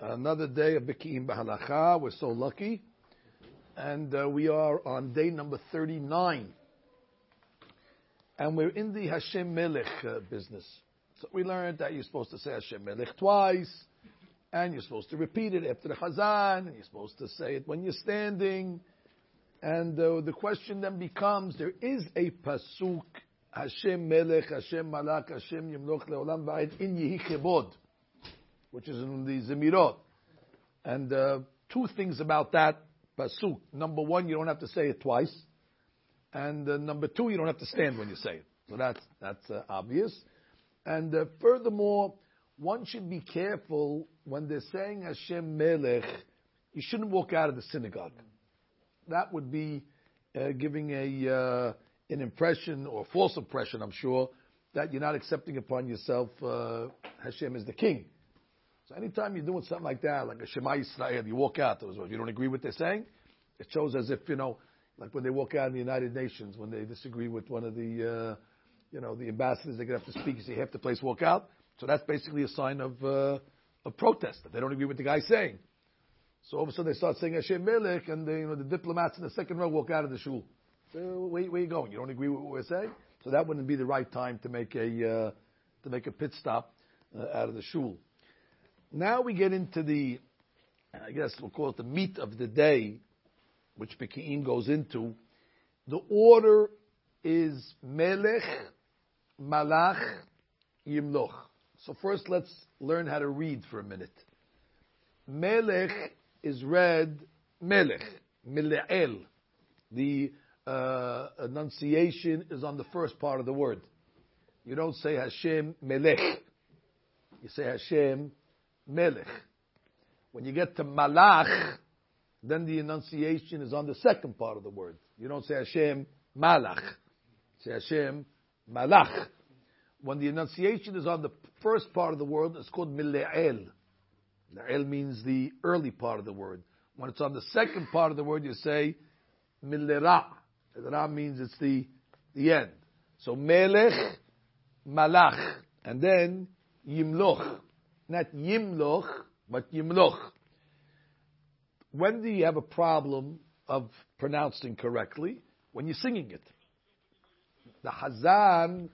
Another day of Biki'im Bahalacha. We're so lucky. And uh, we are on day number 39. And we're in the Hashem Melech uh, business. So we learned that you're supposed to say Hashem Melech twice, and you're supposed to repeat it after the Chazan, and you're supposed to say it when you're standing. And uh, the question then becomes, there is a pasuk, Hashem Melech, Hashem Malach, Hashem Yimloch Leolam Va'ed in Yehi Chebod which is in the Zemirot. And uh, two things about that pasuk. Number one, you don't have to say it twice, and uh, number two, you don't have to stand when you say it. So that's that's uh, obvious. And uh, furthermore, one should be careful when they're saying Hashem Melech. You shouldn't walk out of the synagogue. That would be uh, giving a uh, an impression or false impression, I'm sure, that you're not accepting upon yourself Hashem is the king. So anytime you're doing something like that, like a Shema Yisrael, you walk out, if you don't agree with what they're saying, it shows as if, you know, like when they walk out in the United Nations, when they disagree with one of the, uh, you know, the ambassadors, they get up to speak, you see half the place walk out. So that's basically a sign of, uh, of protest, that they don't agree with the guy saying. So all of a sudden they start saying Hashem Melech, and the, you know, the diplomats in the second row walk out of the shul. So where, where you going? You don't agree with what we're saying? So that wouldn't be the right time to make a, uh, to make a pit stop uh, out of the shul. Now we get into the, I guess we'll call it the meat of the day, which Beki'im goes into. The order is Melech, Malach, Yimloch. So first let's learn how to read for a minute. Melech is read Melech, Mile'el. The uh, enunciation is on the first part of the word. You don't say Hashem Melech. You say Hashem Melech. When you get to Malach, then the enunciation is on the second part of the word. You don't say Hashem Malach. Say Hashem Malach. When the enunciation is on the first part of the word, it's called Mile'el. Le'el means the early part of the word. When it's on the second part of the word, you say Milera. Ra means it's the, the end. So Melech, Malach. And then Yimloch not yimloch, but yimloch. When do you have a problem of pronouncing correctly? When you're singing it. The Hazan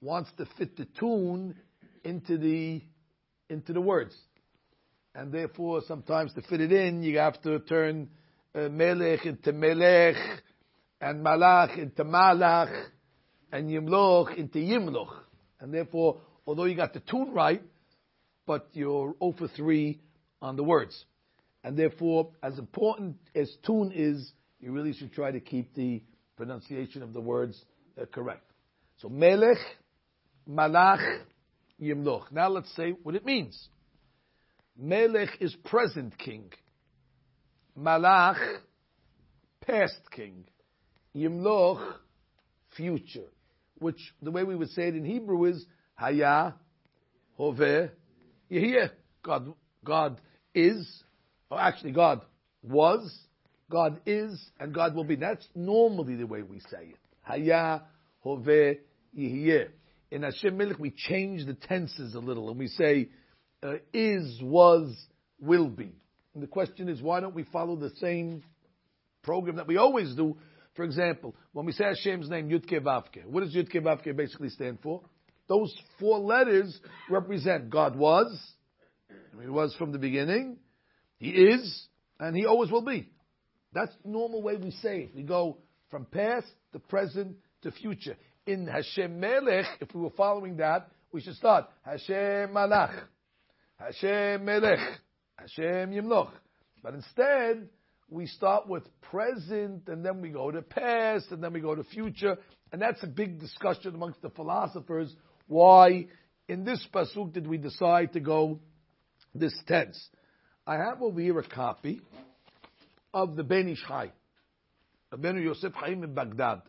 wants to fit the tune into the into the words, and therefore sometimes to fit it in, you have to turn uh, melech into melech, and malach into malach, and yimloch into yimloch, and therefore, although you got the tune right, but you're 0 for 3 on the words. And therefore, as important as tune is, you really should try to keep the pronunciation of the words uh, correct. So, melech, malach, yimloch. Now let's say what it means. Melech is present king. Malach, past king. Yimloch, future. Which, the way we would say it in Hebrew is, haya, hoveh, you hear God, God is, or actually God was, God is, and God will be. That's normally the way we say it. Haya, hove, yihye. In Hashem Melech, we change the tenses a little, and we say, uh, is, was, will be. And the question is, why don't we follow the same program that we always do? For example, when we say Hashem's name, Yudke Vavke, what does Yudke Vavke basically stand for? Those four letters represent God was, He was from the beginning, He is, and He always will be. That's the normal way we say it. We go from past to present to future. In Hashem Melech, if we were following that, we should start Hashem Malach, Hashem Melech, Hashem Yimloch. But instead, we start with present, and then we go to past, and then we go to future, and that's a big discussion amongst the philosophers why in this pasuk did we decide to go this tense? I have over here a copy of the Ben Ish Chai, Ben Yosef Chaim in Baghdad.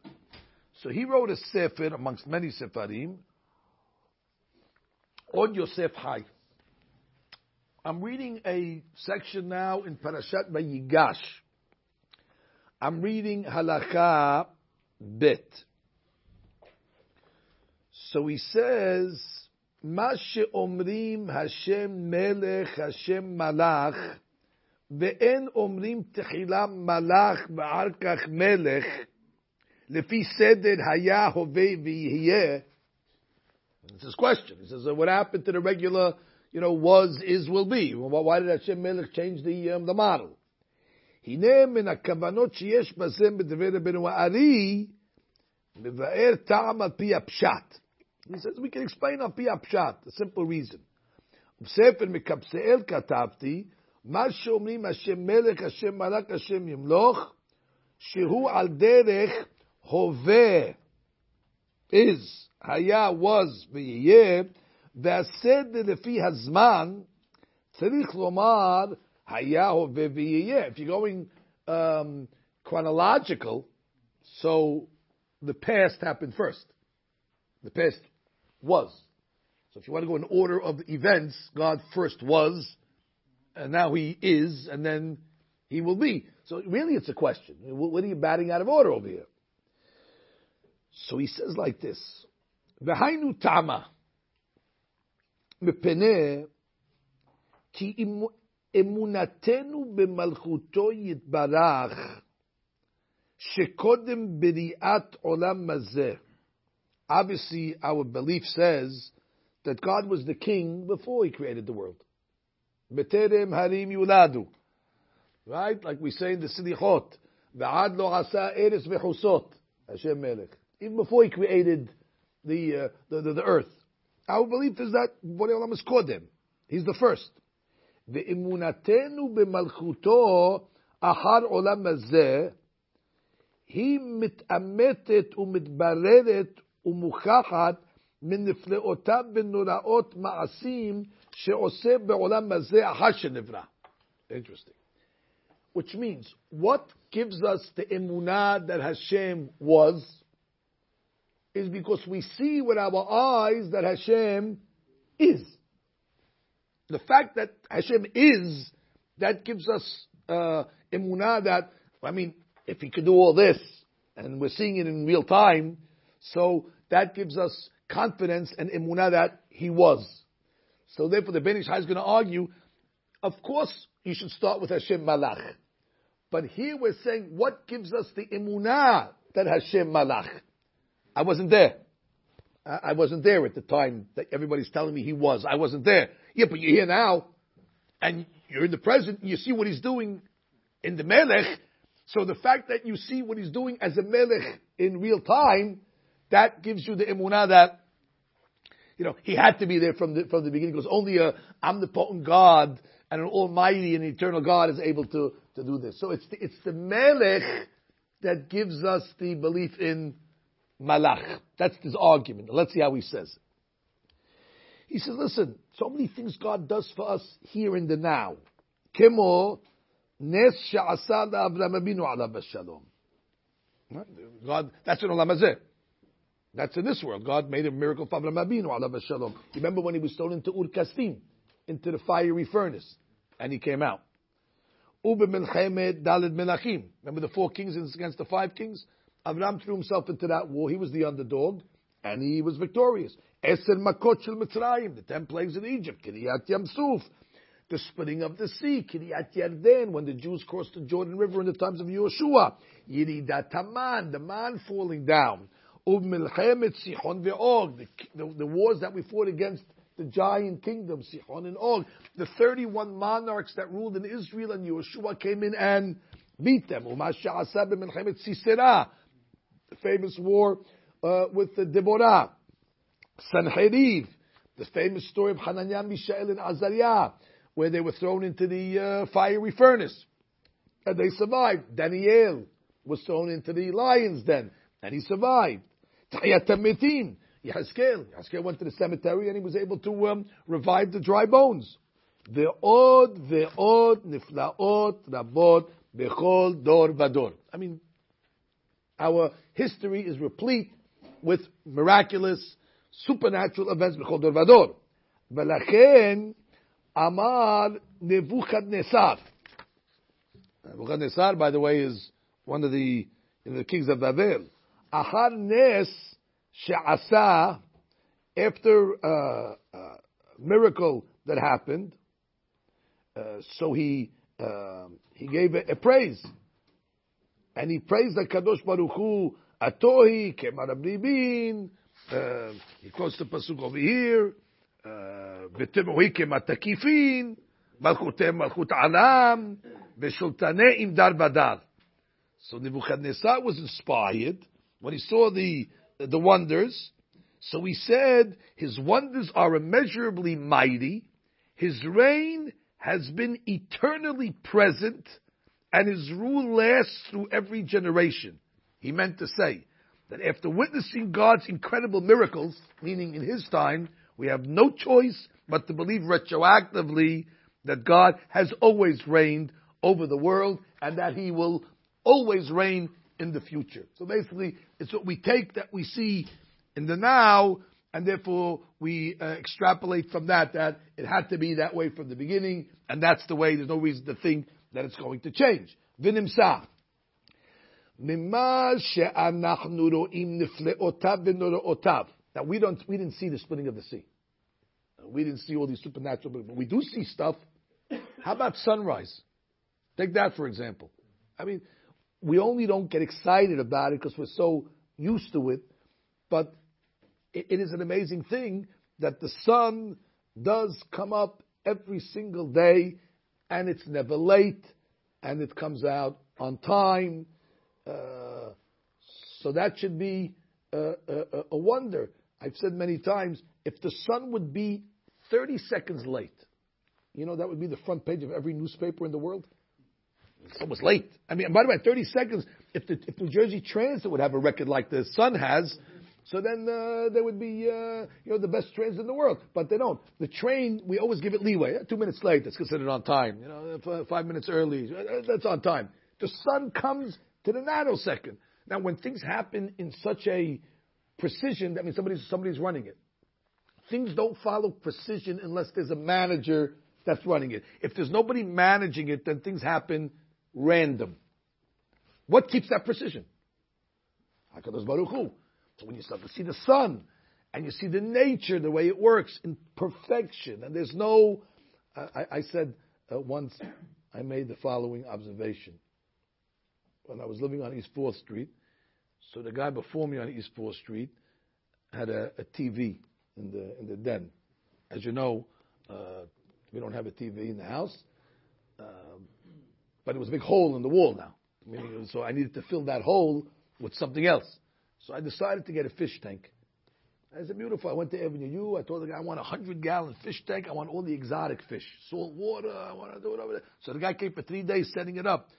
So he wrote a sefer amongst many sefarim on Yosef Chai. I'm reading a section now in Parashat Vayigash. I'm reading Halakha Bet. So he says מה שאומרים השם מלך, השם מלאך, ואין אומרים תחילה מלאך ואחר כך מלך, לפי סדר היה, הווה ויהיה. It's his question. He says, what happened to the regular, you know, was, is, will be? Why did Hashem Melech change the, um, the model? הנה מן הכוונות שיש בזה בדברי רבנו הארי, מבאר טעם על פי הפשט. He says, we can explain על פי הפשט, a simple reason. בספר מקבצאל כתבתי, מה שאומרים השם מלך, השם מלך, השם ימלוך, שהוא על דרך הווה, is, היה, was ויהיה, והסדר לפי הזמן, צריך לומר, היה, הווה ויהיה. If you're going um, chronological, so the past happened first. The past was. So if you want to go in order of events, God first was, and now He is, and then He will be. So really, it's a question. What are you batting out of order over here? So he says like this: "V'hainu tama mepene ki emunatenu b'malchuto yitbarach shekodem b'riat olam mazeh." obviously our belief says that God was the king before he created the world. Beterem harim yuladu. Right? Like we say in the Silichot. V'ad lo asa eres v'chusot. Hashem Melech. Even before he created the, uh, the, the, the, earth. Our belief is that Borei Olam is Kodem. He's the first. ואמונתנו במלכותו אחר עולם הזה, היא מתעמתת ומתבררת ומוכחת מנפלאותיו ונוראות מעשים שעושה בעולם הזה אחר שנברא. Interesting. Which means, what gives us the emunah that Hashem was, is because we see with our eyes that Hashem is. The fact that Hashem is, that gives us uh, emunah that, I mean, if he could do all this, and we're seeing it in real time, so that gives us confidence and emunah that he was. So therefore the Ben Ish Hai is going to argue, of course you should start with Hashem Malach. But here we're saying, what gives us the emunah that Hashem Malach? I wasn't there. I wasn't there at the time that everybody's telling me he was. I wasn't there. Yeah, but you're here now, and you're in the present, and you see what he's doing in the Melech. So the fact that you see what he's doing as a Melech in real time, that gives you the emunah that, you know, he had to be there from the, from the beginning because only a omnipotent God and an almighty and eternal God is able to, to do this. So it's the, it's the Melech that gives us the belief in Malach. That's his argument. Let's see how he says it. He says, listen, so many things God does for us here in the now. Kemo nes. God, that's in Olam Hazeh. That's in this world. God made a miracle for Avram shalom. Remember when he was thrown into Ur Kasdim, into the fiery furnace, and he came out. Remember the four kings against the five kings? Avram threw himself into that war. He was the underdog, and he was victorious. Eser Makot Shel Mitzrayim, the ten plagues in Egypt, Kiryat Yamsuf, the splitting of the sea, Kiryat Yarden, when the Jews crossed the Jordan River in the times of Yeshua, Yiridat Taman, the man falling down, Ub Milchemet Sichon Ve'og, the, wars that we fought against the giant kingdom, Sichon and Og, the 31 monarchs that ruled in Israel, and Yeshua came in and beat them. Sisera, the famous war uh, with the Deborah. Sanheriv, the famous story of Hananiah, Mishael, and Azariah, where they were thrown into the uh, fiery furnace. And they survived. Daniel was thrown into the lion's den, and he survived. Tahiyat Metim, Yahaskel. Yahaskel went to the cemetery and he was able to um, revive the dry bones. Ve'od, ve'od, niflaot, rabot, bechol, dor, vador. I mean, our history is replete with miraculous, supernatural events b'chol dor vador. ולכן אמר נבוכדנצר. Nebuchadnezzar, by the way, is one of the, you know, the kings of Babel. Achar Nes She'asa, after uh, a miracle that happened, uh, so he uh, he gave a, a, praise, and he praised the Kadosh Baruch Hu Atohi Kemar Bin. Um, he quotes the pasuk over here, uh, V'temohi Kematakifin Malchutem Malchut Anam V'shultanei Imdar Badar. So Nebuchadnezzar was inspired when he saw the, the wonders. So he said, his wonders are immeasurably mighty. His reign has been eternally present and his rule lasts through every generation. He meant to say that after witnessing God's incredible miracles, meaning in his time, we have no choice but to believe retroactively that God has always reigned over the world and that he will always reign in the future. So basically, it's what we take that we see in the now, and therefore we uh, extrapolate from that that it had to be that way from the beginning, and that's the way. There's no reason to think that it's going to change. V'nimsa. Now we don't, we didn't see the splitting of the sea. We didn't see all these supernatural, but we do see stuff. How about sunrise? Take that for example. I mean, we only don't get excited about it because we're so used to it, but it, it is an amazing thing that the sun does come up every single day and it's never late and it comes out on time. Uh, so that should be a, a, a, wonder. I've said many times, if the sun would be 30 seconds late, you know, that would be the front page of every newspaper in the world. It's almost late. I mean, by the way, 30 seconds, if the if New Jersey Transit would have a record like the Sun has, so then uh, there would be, uh, you know, the best trains in the world. But they don't. The train, we always give it leeway. Two minutes late, that's considered on time. You know, five minutes early, uh, that's on time. The sun comes to the nanosecond. Now, when things happen in such a precision, that means somebody's, somebody's running it. Things don't follow precision unless there's a manager that's running it. If there's nobody managing it, then things happen random. What keeps that precision? HaKadosh Baruch Hu. So when you start to see the sun, and you see the nature, the way it works in perfection, and there's no, I, I said uh, once, I made the following observation. When I was living on East 4th Street, so the guy before me on East 4th Street had a, a TV in the, in the den. As you know, uh, we don't have a TV in the house, but it was a big hole in the wall now. so I needed to fill that hole with something else. So I decided to get a fish tank. I said, beautiful. I went to Avenue U. I told the guy, I want a 100 gallon fish tank. I want all the exotic fish. Salt water. I want to do there. So the guy came for three days setting it up.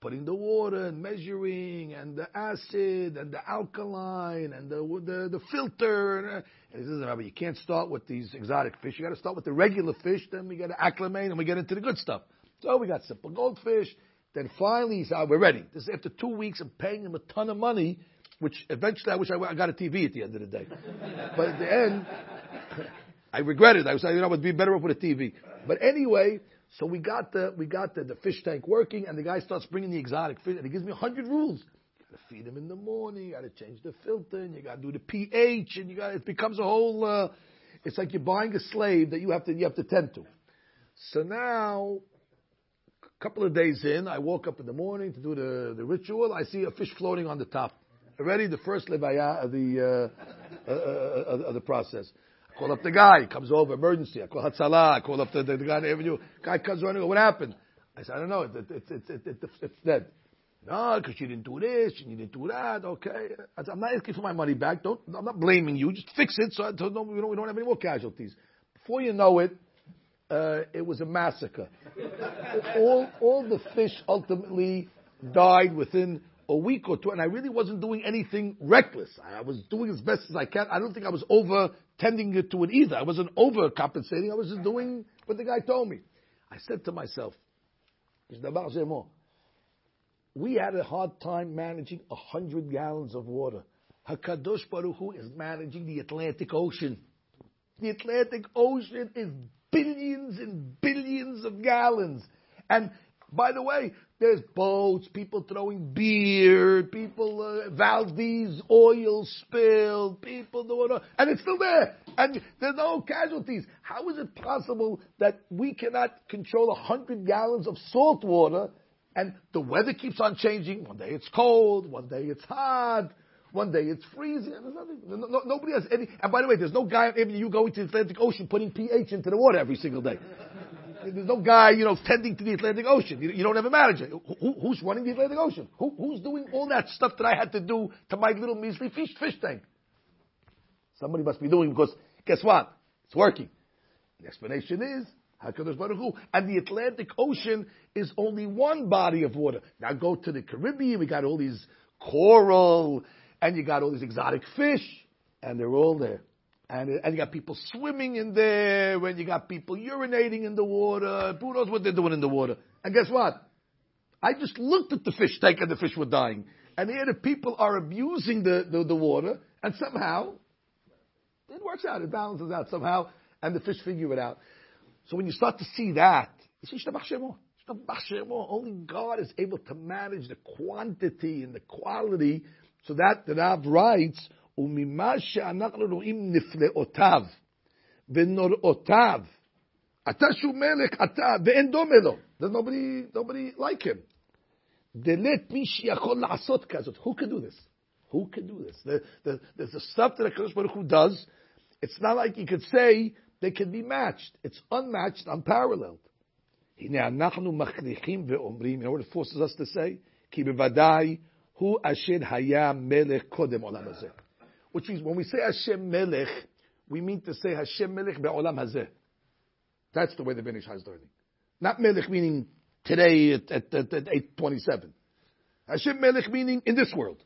Putting the water and measuring and the acid and the alkaline and the the, the filter. And, uh, he says, Rabbi, you can't start with these exotic fish. You got to start with the regular fish. Then we got to acclimate and we get into the good stuff. So we got simple goldfish. Then finally he said, oh, we're ready. This is after two weeks of paying him a ton of money which eventually I wish I, got a TV at the end of the day. but at the end, I regretted. I was, like, you know, it would be better off with a TV. But anyway, so we got the we got the, the fish tank working, and the guy starts bringing the exotic fish, and he gives me a hundred rules. You got to feed him in the morning. You got to change the filter, and you got to do the pH, and you got it becomes a whole. Uh, it's like you're buying a slave that you have to you have to tend to. So now couple of days in, I woke up in the morning to do the, the ritual. I see a fish floating on the top already the first levaya of the uh, uh, uh, of the process. I call up the guy, comes over, emergency. I call Hatzalah, I call up the, the, the guy in the avenue. Guy comes running, what happened? I said, I don't know, it, it, it, it, it, it's dead. No, because you didn't do this, you didn't do that. Okay, I said, I'm not asking for my money back. Don't, I'm not blaming you. Just fix it so, so no, we, don't, we don't have any more casualties. Before you know it, uh, it was a massacre. all, all the fish ultimately died within a week or two, and I really wasn't doing anything reckless. I was doing as best as I can. I don't think I was over tending it to it either. I wasn't overcompensating. I was just doing what the guy told me. I said to myself, we had a hard time managing a hundred gallons of water. Hakadosh Baruch Hu is managing the Atlantic Ocean. The Atlantic Ocean is billions and billions of gallons. And by the way, There's boats, people throwing beer, people, uh, Valdez oil spilled, people doing, and it's still there. And there's no casualties. How is it possible that we cannot control a hundred gallons of salt water and the weather keeps on changing? One day it's cold, one day it's hot, one day it's freezing. No, no, nobody has any, and by the way, there's no guy, even you go into the Atlantic Ocean putting pH into the water every single day. There's no guy, you know, tending to the Atlantic Ocean. You, you don't have a manager. Who, who's running the Atlantic Ocean? Who, who's doing all that stuff that I had to do to my little measly fish, fish tank? Somebody must be doing because guess what? It's working. The explanation is Hakadosh Baruch Hu, and the Atlantic Ocean is only one body of water. Now go to the Caribbean. We got all these coral, and you got all these exotic fish, and they're all there. And, and you got people swimming in there, and you got people urinating in the water. Who knows what they're doing in the water? And guess what? I just looked at the fish tank and the fish were dying. And here the people are abusing the, the, the water, and somehow it works out, it balances out somehow, and the fish figure it out. So when you start to see that, you see only God is able to manage the quantity and the quality. So that the Rav writes, וממה שאנחנו רואים נפלאותיו ונוראותיו, אתה שהוא מלך, אתה, ואין דומה לו. There's nobody, nobody like him. דלת מי שיכול לעשות כזאת. Who can do this? Who can do this? The, the, there's the stuff that HaKadosh Baruch Hu does. It's not like you could say they can be matched. It's unmatched, unparalleled. הנה אנחנו מכריחים ואומרים, you know what it forces us to say? כי בוודאי Hu Asher Haya Melech Kodem Olam Hazeh. Which means when we say Hashem Melech, we mean to say Hashem Melech Be'olam Hazeh. That's the way the Ben Ish is learning. Not Melech meaning today at, at, at, at 827. Hashem Melech meaning in this world.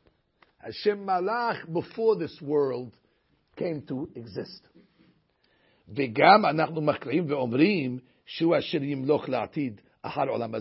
Hashem Malach before this world came to exist. וגם אנחנו מכריעים ואומרים שהוא אשר ימלוך לעתיד אחר עולם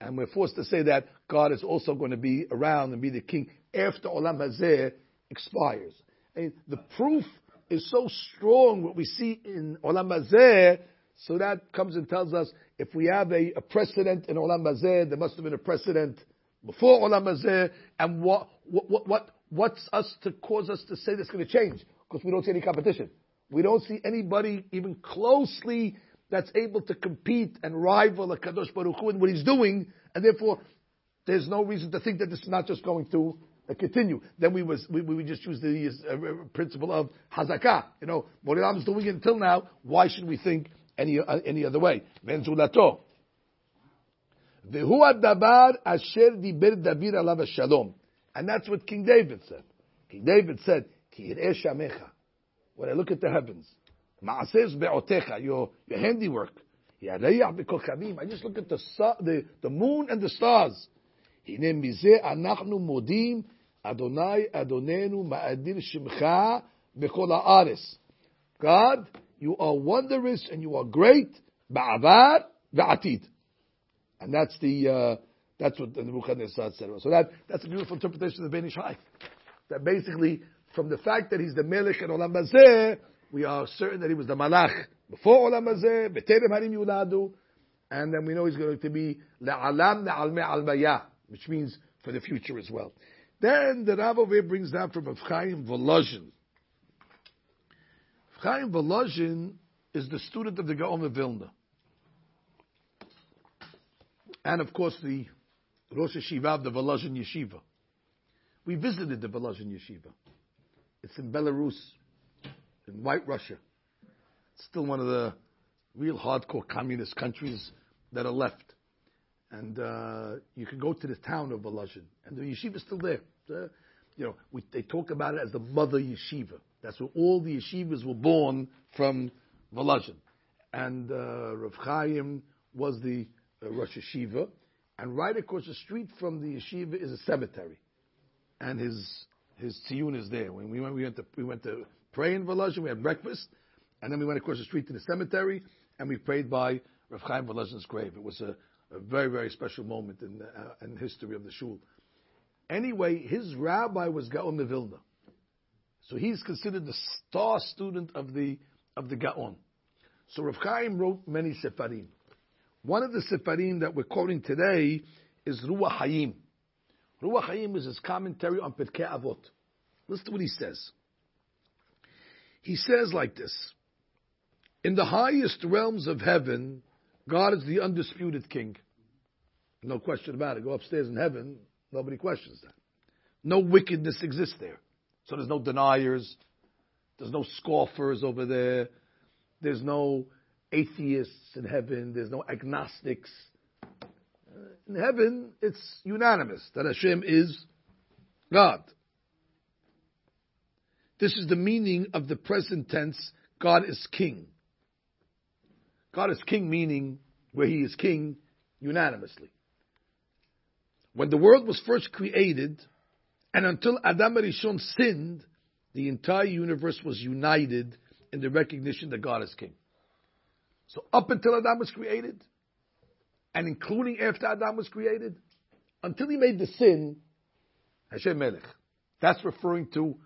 And we're forced to say that God is also going to be around and be the king after Olam Hazeh expires. And the proof is so strong what we see in Olam Hazeh, so that comes and tells us if we have a, a precedent in Olam Hazeh, there must have been a precedent before Olam Hazeh, and what, what, what, what's us to cause us to say that's going to change? Because we don't see any competition. We don't see anybody even closely that's able to compete and rival a Kadosh Baruch Hu in what he's doing, and therefore there's no reason to think that this is not just going to uh, continue. Then we was we, we just use the uh, principle of hazakah. You know, Morilam is doing it until now. Why should we think any uh, any other way? Venzulato. Vehu dabar asher diber David alav shalom, and that's what King David said. King David said, "Ki shamecha." When I look at the heavens, ma'ases be'otecha, your your handiwork. I just look at the, the, the moon and the stars. הנה מזה אנחנו מודים, אדוני אדוננו מאדיר שמך בכל הארץ. God, you are wondrous and you are great, בעבר ועתיד. And that's the, uh, that's what the Ruchan said. So that, that's a beautiful interpretation of the Ben Ish Chai. That basically, from the fact that he's the Melech and Olam Hazeh, we are certain that he was the Malach before Olam Hazeh, B'terem Harim Yuladu, and then we know he's going to be Le'alam Le'alme Albayah which means for the future as well. Then the Rav brings down from Chaim Volozhin. Chaim Volozhin is the student of the Gaon of Vilna. And of course the Rosh Yeshiva of the Volozhin Yeshiva. We visited the Volozhin Yeshiva. It's in Belarus, in White Russia. It's still one of the real hardcore communist countries that are left and uh, you can go to the town of Volozhin, and the yeshiva is still there. Uh, you know, we, they talk about it as the mother yeshiva. That's where all the yeshivas were born from Volozhin. And uh, Rav Chaim was the uh, Rosh Yeshiva, and right across the street from the yeshiva is a cemetery, and his his tiyun is there. When we went, we went to we went to pray in Volozhin, we had breakfast, and then we went across the street to the cemetery, and we prayed by Rav Chaim Volozhin's grave. It was a a very, very special moment in the uh, in history of the shul. Anyway, his rabbi was Gaon de Vilna. So he's considered the star student of the of the Gaon. So Rav Chaim wrote many sefarim. One of the sefarim that we're quoting today is Ruach Hayim. Ruach Hayim is his commentary on Pirkei Avot. Listen to what he says. He says like this. In the highest realms of heaven, God is the undisputed king. No question about it. Go upstairs in heaven, nobody questions that. No wickedness exists there. So there's no deniers. There's no scoffers over there. There's no atheists in heaven. There's no agnostics. In heaven, it's unanimous that Hashem is God. This is the meaning of the present tense, God is king. God is king meaning where he is king unanimously. When the world was first created, and until Adam and Rishon sinned, the entire universe was united in the recognition that God is king. So up until Adam was created, and including after Adam was created, until he made the sin, Hashem Melech. That's referring to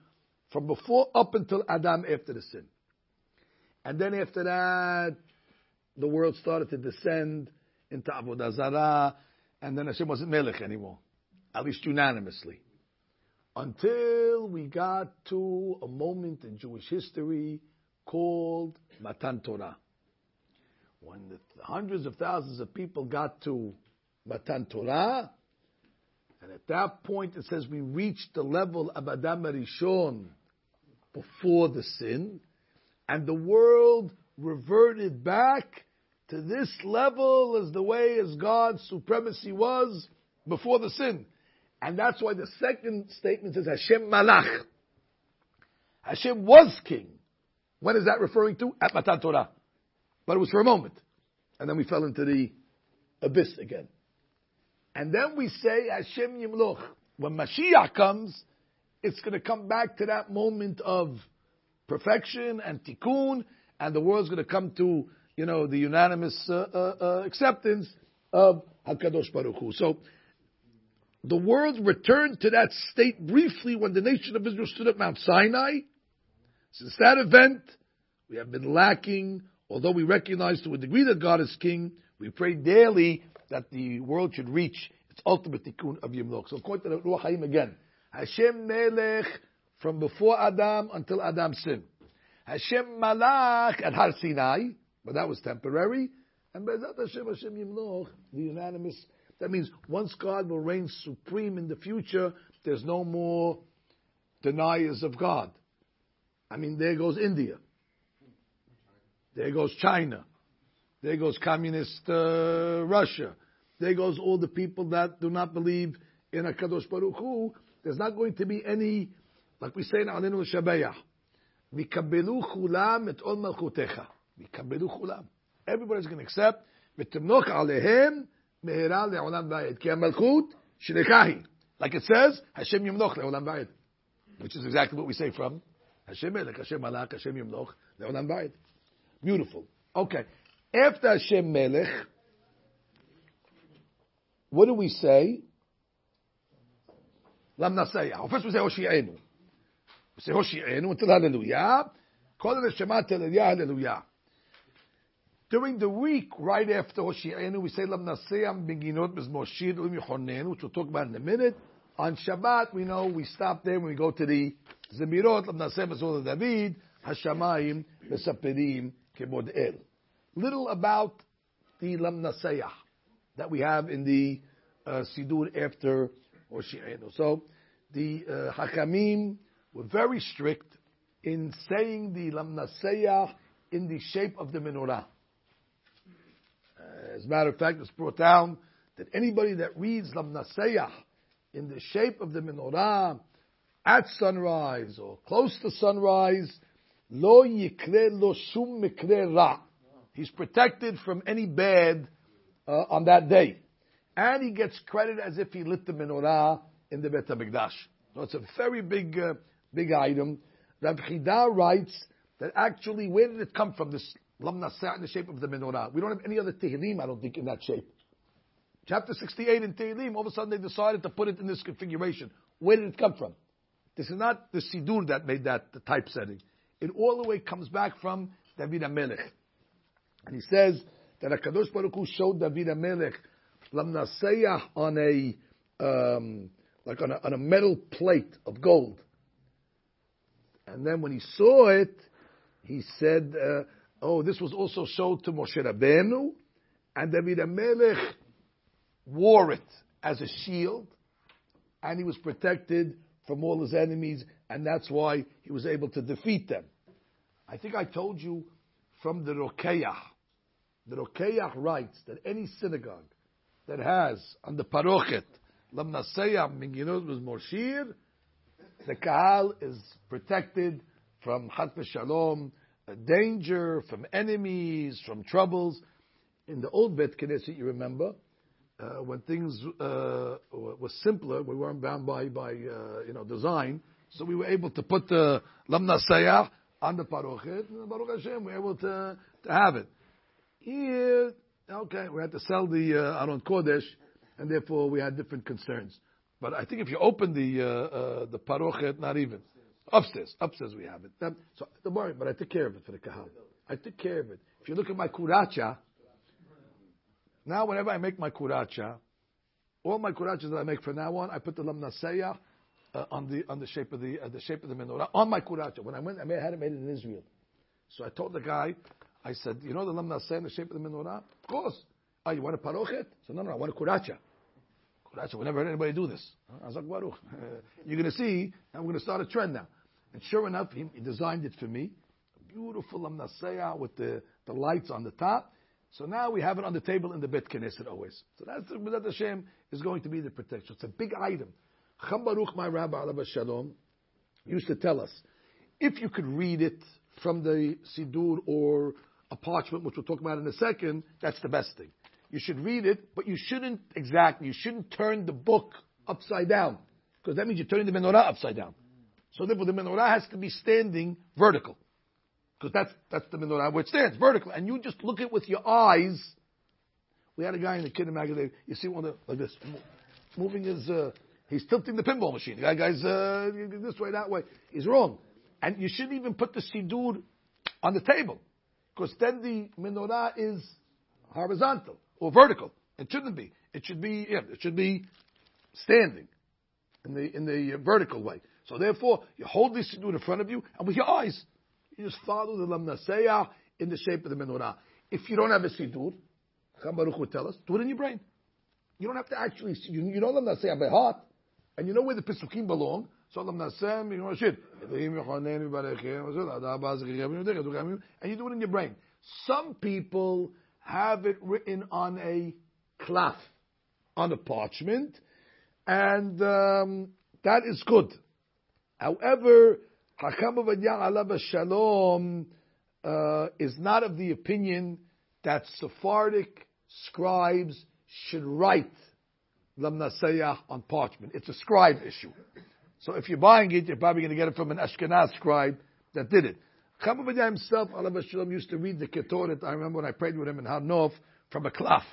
from before up until Adam after the sin. And then after that, the world started to descend into Avodah Zarah, and then Hashem wasn't Melech anymore, at least unanimously. Until we got to a moment in Jewish history called Matan Torah. When the hundreds of thousands of people got to Matan Torah, and at that point it says we reached the level of Adam Rishon before the sin, and the world reverted back to this level as the way as God's supremacy was before the sin. And that's why the second statement says Hashem Malach. Hashem was king. When is that referring to? At Matan Torah. But it was for a moment. And then we fell into the abyss again. And then we say Hashem Yimloch. When Mashiach comes, it's going to come back to that moment of perfection and tikkun, and the world's going to come to, you know, the unanimous uh, uh, uh, acceptance of Hakadosh Baruch Hu. So the world returned to that state briefly when the nation of Israel stood at Mount Sinai. Since that event, we have been lacking. Although we recognize to a degree that God is King, we pray daily that the world should reach its ultimate tikkun of Yimloch. So according to the Ruach Hayim again, Hashem Melech from before Adam until Adam sinned. Hashem Malach at Har Sinai, but that was temporary. And Bezat Hashem Hashem Yimloch, the unanimous. That means once God will reign supreme in the future, there's no more deniers of God. I mean, there goes India. There goes China. There goes communist uh, Russia. There goes all the people that do not believe in a Kadosh Baruch Hu there's not going to be any, like we say in Alenu Shabayah, chulam et malchutecha. Mikabelu chulam. Everybody's going to accept. ותמנוך עליהם מהרה לעולם ועד. כי המלכות שנקה Like it says, Hashem ימנוך לעולם ועד. Which is exactly what we say from Hashem Melech, Hashem Malach, Hashem ימנוך לעולם ועד. Beautiful. Okay. After Hashem Melech, what do we say? למנסיה. Well, first we say הושיענו. We say הושיענו until hallelujah. כל הנשמה תליה hallelujah. During the week, right after Hoshi'enu, we say Beginot Mizmoshir Lim Yochonen, which we'll talk about in a minute. On Shabbat, we know we stop there when we go to the Zemirot, Lamnaseam Bezol David, Hashamayim, Mesaperim, Kebod El. Little about the Lamnaseah that we have in the uh, Sidur after or Shi'enu. So the uh, Hakamim were very strict in saying the Lamnaseya in the shape of the menorah. As a matter of fact, it's brought down that anybody that reads Lamnaseya in the shape of the menorah at sunrise or close to sunrise, lo yikre lo shum mikre ra. He's protected from any bad uh, on that day and he gets credit as if he lit the menorah in the Bet HaMikdash. So it's a very big, uh, big item. Rav Chida writes that actually, where did it come from, this Lam in the shape of the menorah? We don't have any other Tehillim, I don't think, in that shape. Chapter 68 in Tehillim, all of a sudden they decided to put it in this configuration. Where did it come from? This is not the Sidur that made that the typesetting. It all the way comes back from David HaMelech. And he says that HaKadosh Baruch Hu showed David HaMelech lamnaseyah on a um, like on a, on a metal plate of gold. And then when he saw it, he said, uh, "Oh, this was also sold to Moshe Rabbeinu, and David Melech wore it as a shield, and he was protected from all his enemies, and that's why he was able to defeat them." I think I told you from the Rokeach. The Rokeach writes that any synagogue that has on the parochet lamnaseya minginot was morshir, the kahal is protected from chat v'shalom, danger, from enemies, from troubles. In the old Bet Knesset, you remember, uh, when things uh, were simpler, we weren't bound by by uh, you know design, so we were able to put the lamnaseya on the parochet, and Baruch Hashem, we were able to to have it. Here, okay, we had to sell the uh, Aron Kodesh, and therefore we had different concerns. But I think if you open the uh, uh, the parochet, not even upstairs, upstairs we have it. That, so don't worry, but I took care of it for the kahal. I took care of it. If you look at my kuracha, now whenever I make my kuracha, all my kurachas that I make from now on, I put the lamnaseya uh, on the on the shape of the uh, the shape of the menorah on my kuracha. When I went, I had it made in Israel. So I told the guy, I said, you know the lamnaseya in the shape of the menorah? Of course. Oh, you want a parochet? So no, no, I want a kuracha. Kuracha. We never heard anybody do this. I was like, Baruch. You're going to see, and we're going to start a trend now. And sure enough, he, he designed it for me. Beautiful lamnaseya with the, the lights on the top. So now we have it on the table in the Bet Knesset always. So that's the Hashem is going to be the protection. It's a big item. Cham Baruch, my rabbi, Alav Shalom, used to tell us, if you could read it from the Sidur or a parchment, which we'll talk about in a second, that's the best thing. You should read it, but you shouldn't exactly, you shouldn't turn the book upside down, because that means you're turning the menorah upside down. So therefore the menorah has to be standing vertical. Because that's, that's the menorah where it stands, vertical. And you just look at it with your eyes. We had a guy in the Kidden magazine, you see one of the, like this, moving his, uh, he's tilting the pinball machine. The guy, guy's, uh, this way, that way. He's wrong. And you shouldn't even put the sidur on the table. Because then the menorah is horizontal or vertical. It shouldn't be. It should be, yeah, it should be standing in the, in the vertical way. So therefore, you hold this sidur in front of you, and with your eyes, you just follow the lamnaseya in the shape of the menorah. If you don't have a sidur, Cham Baruch would tell us, do it in your brain. You don't have to actually, you, you know lamnaseya by heart, and you know where the pesukim belong, so lamnasem, you know shit. And you do it in your brain. Some people have it written on a cloth, on a parchment, and um, that is good. However, Hakam Alav Shalom uh, is not of the opinion that Sephardic scribes should write Lamnaseyah on parchment. It's a scribe issue. So if you're buying it, you're probably going to get it from an Ashkenaz scribe that did it. Chacham Ovadia himself, Alav Shalom, used to read the Ketoret. I remember when I prayed with him in Nof from a cloth.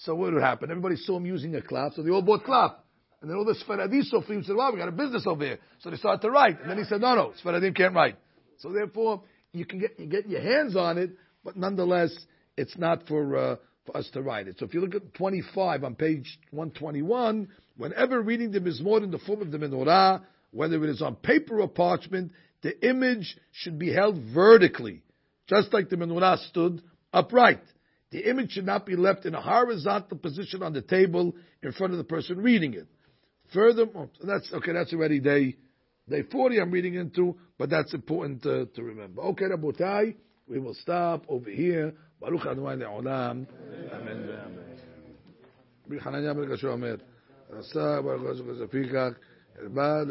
So what would happen? Everybody saw him using a cloth, so they all bought cloth. And then all the Sfaradim Sofrim said, wow, we got a business over here. So they started to write. And then he said, no, no, Sfaradim can't write. So therefore, you can get, you get your hands on it, but nonetheless, it's not for, uh, for us to write it. So if you look at 25 on page 121, whenever reading the Mizmor in the form of the Menorah, whether it is on paper or parchment, the image should be held vertically, just like the Menorah stood upright. The image should not be left in a horizontal position on the table in front of the person reading it. Furthermore, oh, that's okay. That's already day day forty. I'm reading into, but that's important to, to remember. Okay, Rabotai, we will stop over here. Baruch Adonai le'olam. Amen. Amen.